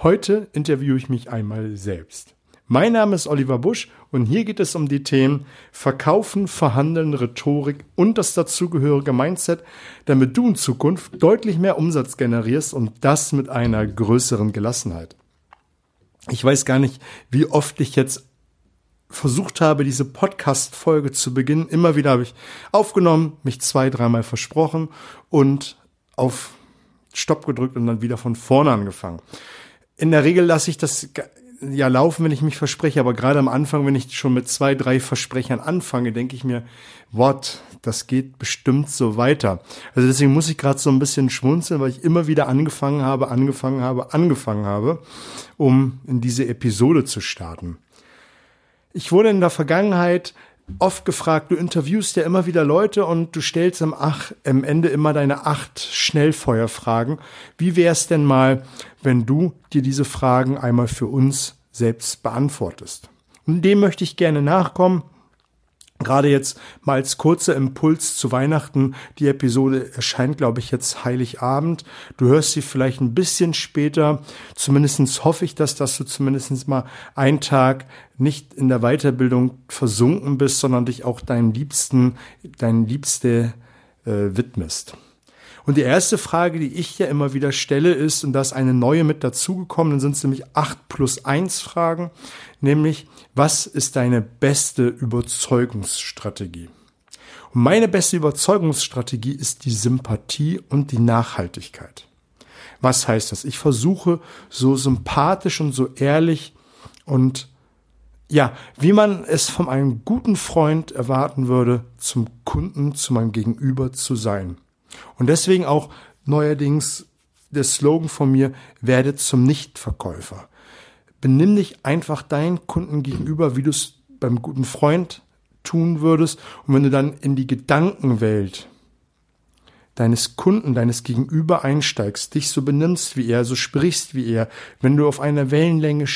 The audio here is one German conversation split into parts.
Heute interviewe ich mich einmal selbst. Mein Name ist Oliver Busch und hier geht es um die Themen Verkaufen, Verhandeln, Rhetorik und das dazugehörige Mindset, damit du in Zukunft deutlich mehr Umsatz generierst und das mit einer größeren Gelassenheit. Ich weiß gar nicht, wie oft ich jetzt versucht habe, diese Podcast-Folge zu beginnen. Immer wieder habe ich aufgenommen, mich zwei, dreimal versprochen und auf Stopp gedrückt und dann wieder von vorne angefangen. In der Regel lasse ich das ja laufen, wenn ich mich verspreche, aber gerade am Anfang, wenn ich schon mit zwei, drei Versprechern anfange, denke ich mir, what, das geht bestimmt so weiter. Also deswegen muss ich gerade so ein bisschen schmunzeln, weil ich immer wieder angefangen habe, angefangen habe, angefangen habe, um in diese Episode zu starten. Ich wurde in der Vergangenheit oft gefragt, du interviewst ja immer wieder Leute und du stellst am, Ach, am Ende immer deine acht Schnellfeuerfragen. Wie wäre es denn mal, wenn du dir diese Fragen einmal für uns selbst beantwortest? Und dem möchte ich gerne nachkommen Gerade jetzt mal als kurzer Impuls zu Weihnachten. Die Episode erscheint, glaube ich, jetzt Heiligabend. Du hörst sie vielleicht ein bisschen später. Zumindestens hoffe ich, dass, dass du zumindestens mal einen Tag nicht in der Weiterbildung versunken bist, sondern dich auch deinen Liebsten, deinen Liebste äh, widmest. Und die erste Frage, die ich ja immer wieder stelle, ist, und da ist eine neue mit dazugekommen, dann sind es nämlich acht plus eins Fragen, nämlich, was ist deine beste Überzeugungsstrategie? Und meine beste Überzeugungsstrategie ist die Sympathie und die Nachhaltigkeit. Was heißt das? Ich versuche so sympathisch und so ehrlich und ja, wie man es von einem guten Freund erwarten würde, zum Kunden, zu meinem Gegenüber zu sein. Und deswegen auch neuerdings der Slogan von mir, werde zum Nichtverkäufer. Benimm dich einfach deinen Kunden gegenüber, wie du es beim guten Freund tun würdest. Und wenn du dann in die Gedankenwelt deines Kunden, deines Gegenüber einsteigst, dich so benimmst wie er, so sprichst wie er, wenn du auf einer Wellenlänge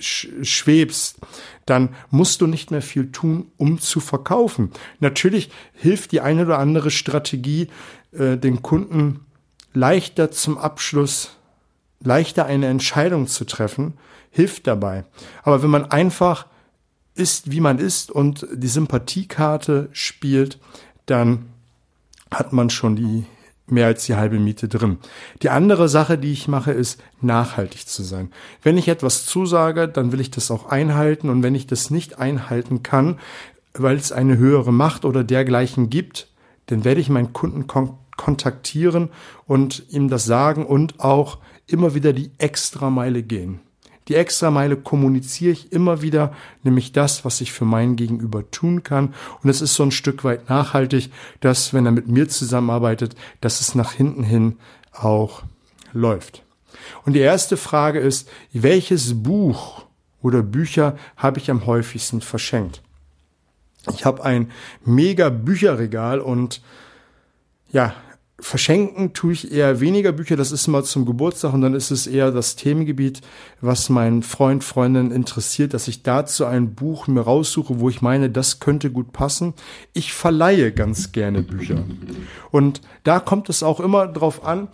schwebst, dann musst du nicht mehr viel tun, um zu verkaufen. Natürlich hilft die eine oder andere Strategie, äh, den Kunden leichter zum Abschluss, leichter eine Entscheidung zu treffen, hilft dabei. Aber wenn man einfach ist, wie man ist und die Sympathiekarte spielt, dann hat man schon die mehr als die halbe Miete drin. Die andere Sache, die ich mache, ist nachhaltig zu sein. Wenn ich etwas zusage, dann will ich das auch einhalten und wenn ich das nicht einhalten kann, weil es eine höhere Macht oder dergleichen gibt, dann werde ich meinen Kunden kon kontaktieren und ihm das sagen und auch immer wieder die Extrameile gehen. Die Extrameile kommuniziere ich immer wieder, nämlich das, was ich für mein Gegenüber tun kann. Und es ist so ein Stück weit nachhaltig, dass, wenn er mit mir zusammenarbeitet, dass es nach hinten hin auch läuft. Und die erste Frage ist, welches Buch oder Bücher habe ich am häufigsten verschenkt? Ich habe ein mega Bücherregal und ja, Verschenken tue ich eher weniger Bücher, das ist mal zum Geburtstag und dann ist es eher das Themengebiet, was mein Freund, Freundin interessiert, dass ich dazu ein Buch mir raussuche, wo ich meine, das könnte gut passen. Ich verleihe ganz gerne Bücher. Und da kommt es auch immer drauf an,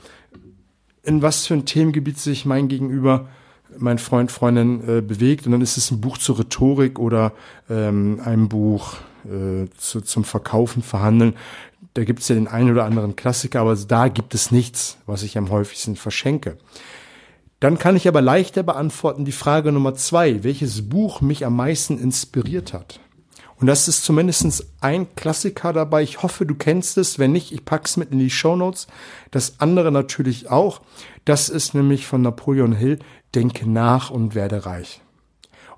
in was für ein Themengebiet sich mein Gegenüber mein Freund, Freundin äh, bewegt. Und dann ist es ein Buch zur Rhetorik oder ähm, ein Buch äh, zu, zum Verkaufen, Verhandeln da gibt es ja den einen oder anderen Klassiker, aber da gibt es nichts, was ich am häufigsten verschenke. Dann kann ich aber leichter beantworten die Frage Nummer zwei, welches Buch mich am meisten inspiriert hat. Und das ist zumindest ein Klassiker dabei. Ich hoffe, du kennst es. Wenn nicht, ich pack's mit in die Show Notes. Das andere natürlich auch. Das ist nämlich von Napoleon Hill, Denke nach und werde reich.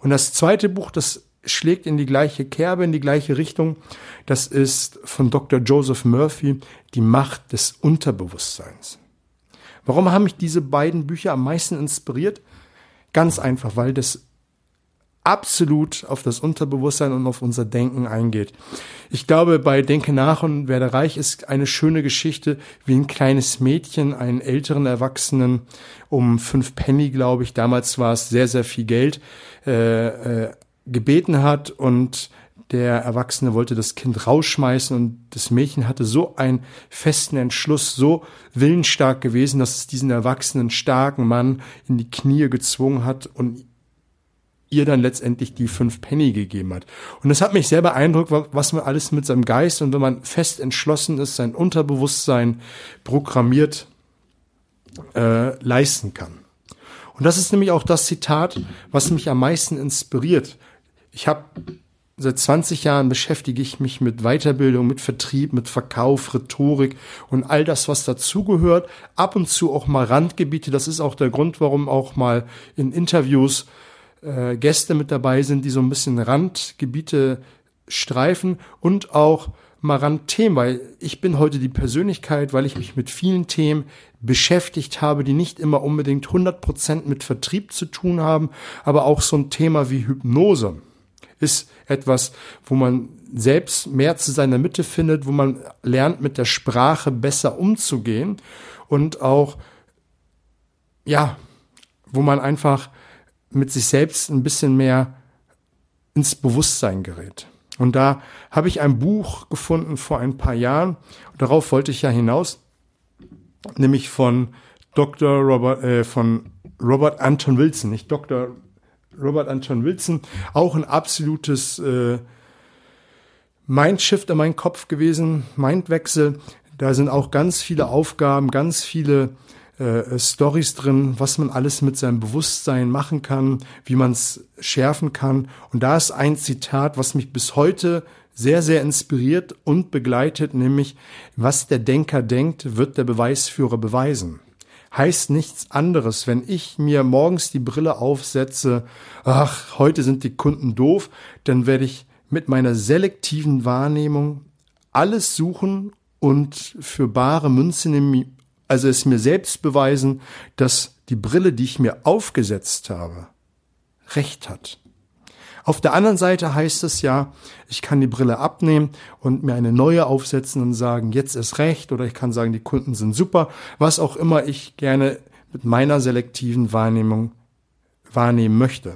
Und das zweite Buch, das schlägt in die gleiche Kerbe, in die gleiche Richtung. Das ist von Dr. Joseph Murphy, Die Macht des Unterbewusstseins. Warum haben mich diese beiden Bücher am meisten inspiriert? Ganz einfach, weil das absolut auf das Unterbewusstsein und auf unser Denken eingeht. Ich glaube, bei Denke nach und werde reich ist eine schöne Geschichte, wie ein kleines Mädchen einen älteren Erwachsenen um fünf Penny, glaube ich, damals war es sehr, sehr viel Geld, äh, äh, gebeten hat und der Erwachsene wollte das Kind rausschmeißen und das Mädchen hatte so einen festen Entschluss, so willensstark gewesen, dass es diesen erwachsenen starken Mann in die Knie gezwungen hat und ihr dann letztendlich die fünf Penny gegeben hat. Und das hat mich sehr beeindruckt, was man alles mit seinem Geist und wenn man fest entschlossen ist, sein Unterbewusstsein programmiert äh, leisten kann. Und das ist nämlich auch das Zitat, was mich am meisten inspiriert. Ich habe seit 20 Jahren beschäftige ich mich mit Weiterbildung, mit Vertrieb, mit Verkauf, Rhetorik und all das, was dazugehört. Ab und zu auch mal Randgebiete. Das ist auch der Grund, warum auch mal in Interviews äh, Gäste mit dabei sind, die so ein bisschen Randgebiete streifen und auch mal Randthemen, weil ich bin heute die Persönlichkeit, weil ich mich mit vielen Themen beschäftigt habe, die nicht immer unbedingt 100% mit Vertrieb zu tun haben, aber auch so ein Thema wie Hypnose ist etwas, wo man selbst mehr zu seiner Mitte findet, wo man lernt, mit der Sprache besser umzugehen und auch, ja, wo man einfach mit sich selbst ein bisschen mehr ins Bewusstsein gerät. Und da habe ich ein Buch gefunden vor ein paar Jahren. Darauf wollte ich ja hinaus, nämlich von Dr. Robert, äh, von Robert Anton Wilson, nicht Dr. Robert Anton Wilson, auch ein absolutes äh, Mindshift in meinem Kopf gewesen, Mindwechsel. Da sind auch ganz viele Aufgaben, ganz viele äh, Stories drin, was man alles mit seinem Bewusstsein machen kann, wie man es schärfen kann. Und da ist ein Zitat, was mich bis heute sehr, sehr inspiriert und begleitet, nämlich, was der Denker denkt, wird der Beweisführer beweisen. Heißt nichts anderes, wenn ich mir morgens die Brille aufsetze, ach, heute sind die Kunden doof, dann werde ich mit meiner selektiven Wahrnehmung alles suchen und für bare Münze nehmen, also es mir selbst beweisen, dass die Brille, die ich mir aufgesetzt habe, recht hat. Auf der anderen Seite heißt es ja, ich kann die Brille abnehmen und mir eine neue aufsetzen und sagen, jetzt ist recht, oder ich kann sagen, die Kunden sind super, was auch immer ich gerne mit meiner selektiven Wahrnehmung wahrnehmen möchte.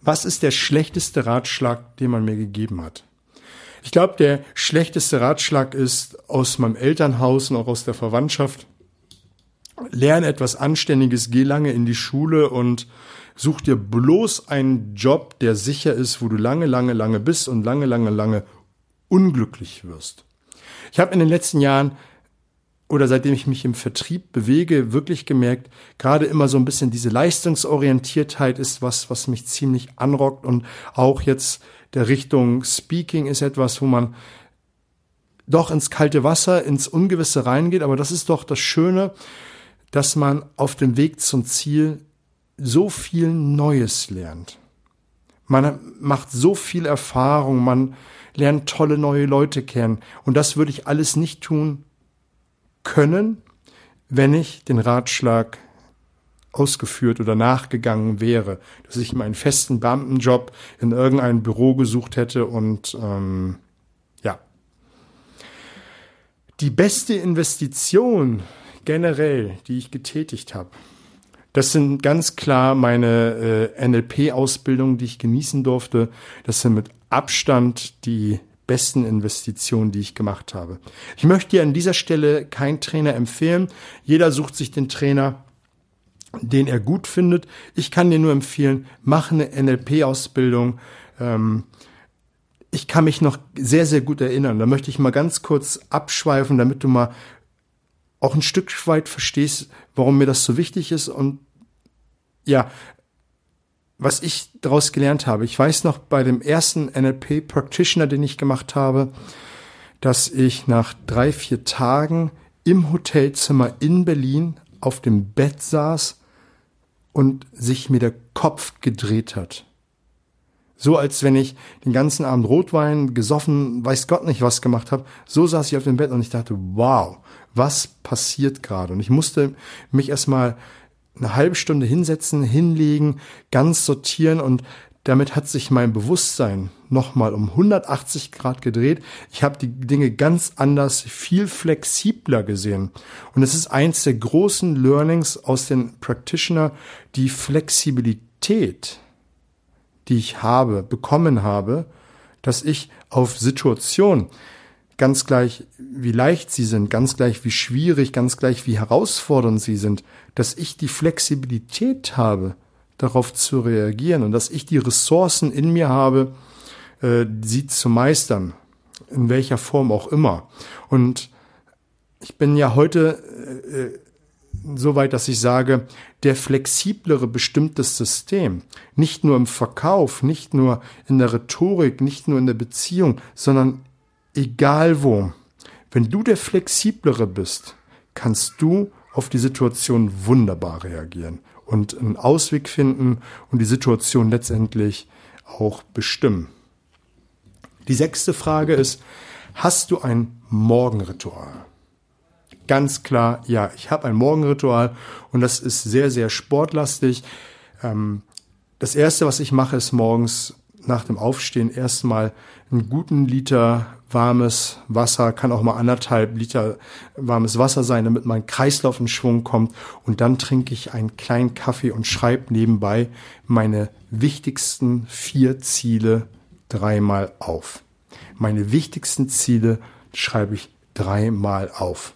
Was ist der schlechteste Ratschlag, den man mir gegeben hat? Ich glaube, der schlechteste Ratschlag ist aus meinem Elternhaus und auch aus der Verwandtschaft. Lerne etwas Anständiges, geh lange in die Schule und such dir bloß einen Job, der sicher ist, wo du lange, lange, lange bist und lange, lange, lange unglücklich wirst. Ich habe in den letzten Jahren oder seitdem ich mich im Vertrieb bewege, wirklich gemerkt, gerade immer so ein bisschen diese Leistungsorientiertheit ist was, was mich ziemlich anrockt und auch jetzt der Richtung Speaking ist etwas, wo man doch ins kalte Wasser, ins Ungewisse reingeht. Aber das ist doch das Schöne, dass man auf dem Weg zum Ziel so viel Neues lernt. Man macht so viel Erfahrung, man lernt tolle neue Leute kennen. Und das würde ich alles nicht tun können, wenn ich den Ratschlag ausgeführt oder nachgegangen wäre, dass ich mir einen festen Beamtenjob in irgendeinem Büro gesucht hätte und ähm, ja. Die beste Investition generell, die ich getätigt habe, das sind ganz klar meine äh, NLP-Ausbildungen, die ich genießen durfte. Das sind mit Abstand die besten Investitionen, die ich gemacht habe. Ich möchte dir an dieser Stelle keinen Trainer empfehlen. Jeder sucht sich den Trainer, den er gut findet. Ich kann dir nur empfehlen, mach eine NLP-Ausbildung. Ähm, ich kann mich noch sehr, sehr gut erinnern. Da möchte ich mal ganz kurz abschweifen, damit du mal auch ein Stück weit verstehst, warum mir das so wichtig ist. Und ja, was ich daraus gelernt habe. Ich weiß noch bei dem ersten NLP Practitioner, den ich gemacht habe, dass ich nach drei, vier Tagen im Hotelzimmer in Berlin auf dem Bett saß und sich mir der Kopf gedreht hat. So als wenn ich den ganzen Abend Rotwein gesoffen, weiß Gott nicht was gemacht habe. So saß ich auf dem Bett und ich dachte, wow, was passiert gerade? Und ich musste mich erstmal eine halbe Stunde hinsetzen, hinlegen, ganz sortieren und damit hat sich mein Bewusstsein nochmal um 180 Grad gedreht. Ich habe die Dinge ganz anders, viel flexibler gesehen. Und es ist eins der großen Learnings aus den Practitioner, die Flexibilität, die ich habe, bekommen habe, dass ich auf Situationen, ganz gleich wie leicht sie sind, ganz gleich wie schwierig, ganz gleich wie herausfordernd sie sind, dass ich die Flexibilität habe, darauf zu reagieren und dass ich die Ressourcen in mir habe, äh, sie zu meistern, in welcher Form auch immer. Und ich bin ja heute äh, so weit, dass ich sage, der flexiblere bestimmt das System. Nicht nur im Verkauf, nicht nur in der Rhetorik, nicht nur in der Beziehung, sondern egal wo. Wenn du der flexiblere bist, kannst du auf die Situation wunderbar reagieren und einen Ausweg finden und die Situation letztendlich auch bestimmen. Die sechste Frage ist, hast du ein Morgenritual? Ganz klar, ja, ich habe ein Morgenritual und das ist sehr, sehr sportlastig. Ähm, das Erste, was ich mache, ist morgens nach dem Aufstehen erstmal einen guten Liter warmes Wasser, kann auch mal anderthalb Liter warmes Wasser sein, damit mein Kreislauf in Schwung kommt. Und dann trinke ich einen kleinen Kaffee und schreibe nebenbei meine wichtigsten vier Ziele dreimal auf. Meine wichtigsten Ziele schreibe ich dreimal auf.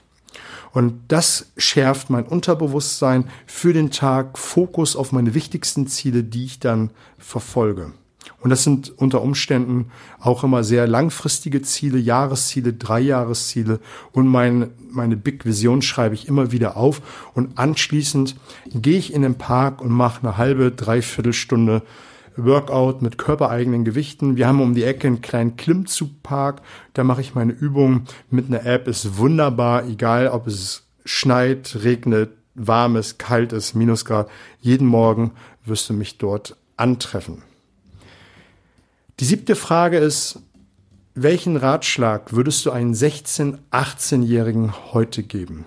Und das schärft mein Unterbewusstsein für den Tag, Fokus auf meine wichtigsten Ziele, die ich dann verfolge. Und das sind unter Umständen auch immer sehr langfristige Ziele, Jahresziele, Dreijahresziele. Und mein, meine Big Vision schreibe ich immer wieder auf. Und anschließend gehe ich in den Park und mache eine halbe, dreiviertel Stunde Workout mit körpereigenen Gewichten. Wir haben um die Ecke einen kleinen Klimmzugpark. Da mache ich meine Übungen mit einer App. Ist wunderbar, egal ob es schneit, regnet, warm ist, kalt ist, Minusgrad. Jeden Morgen wirst du mich dort antreffen. Die siebte Frage ist, welchen Ratschlag würdest du einen 16-, 18-Jährigen heute geben?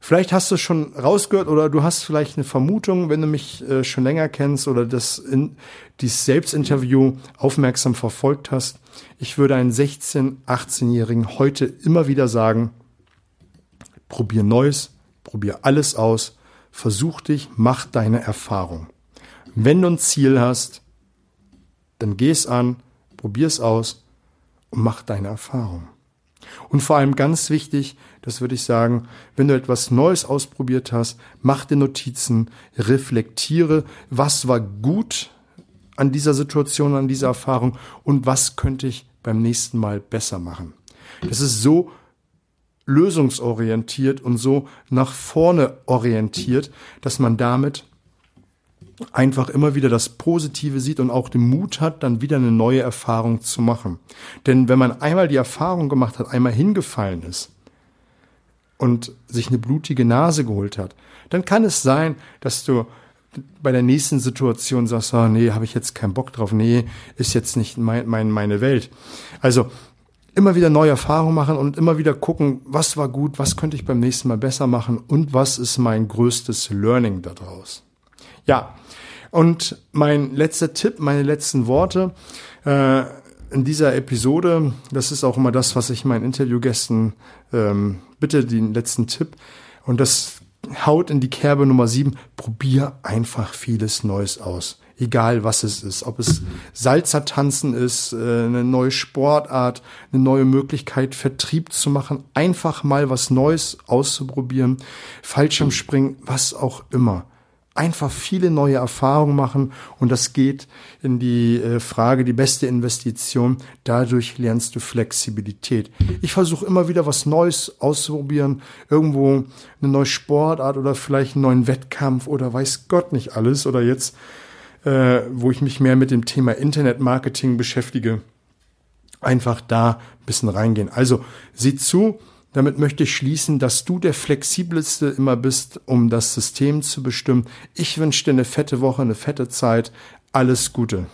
Vielleicht hast du es schon rausgehört oder du hast vielleicht eine Vermutung, wenn du mich äh, schon länger kennst oder das in, dieses Selbstinterview aufmerksam verfolgt hast. Ich würde einen 16-, 18-Jährigen heute immer wieder sagen, probier Neues, probier alles aus, versuch dich, mach deine Erfahrung. Wenn du ein Ziel hast, dann geh es an, probier es aus und mach deine Erfahrung. Und vor allem ganz wichtig, das würde ich sagen, wenn du etwas Neues ausprobiert hast, mach dir Notizen, reflektiere, was war gut an dieser Situation, an dieser Erfahrung und was könnte ich beim nächsten Mal besser machen. Das ist so lösungsorientiert und so nach vorne orientiert, dass man damit einfach immer wieder das Positive sieht und auch den Mut hat, dann wieder eine neue Erfahrung zu machen. Denn wenn man einmal die Erfahrung gemacht hat, einmal hingefallen ist und sich eine blutige Nase geholt hat, dann kann es sein, dass du bei der nächsten Situation sagst, oh, nee, habe ich jetzt keinen Bock drauf, nee, ist jetzt nicht mein, mein, meine Welt. Also immer wieder neue Erfahrungen machen und immer wieder gucken, was war gut, was könnte ich beim nächsten Mal besser machen und was ist mein größtes Learning daraus. Ja, und mein letzter Tipp, meine letzten Worte äh, in dieser Episode, das ist auch immer das, was ich meinen Interviewgästen ähm, bitte, den letzten Tipp. Und das haut in die Kerbe Nummer sieben. Probier einfach vieles Neues aus. Egal was es ist. Ob es Salzertanzen ist, äh, eine neue Sportart, eine neue Möglichkeit, Vertrieb zu machen. Einfach mal was Neues auszuprobieren. Fallschirmspringen, was auch immer einfach viele neue Erfahrungen machen und das geht in die äh, Frage, die beste Investition. Dadurch lernst du Flexibilität. Ich versuche immer wieder was Neues auszuprobieren, irgendwo eine neue Sportart oder vielleicht einen neuen Wettkampf oder weiß Gott nicht alles oder jetzt, äh, wo ich mich mehr mit dem Thema Internetmarketing beschäftige, einfach da ein bisschen reingehen. Also sieh zu, damit möchte ich schließen, dass du der flexibelste immer bist, um das System zu bestimmen. Ich wünsche dir eine fette Woche, eine fette Zeit. Alles Gute.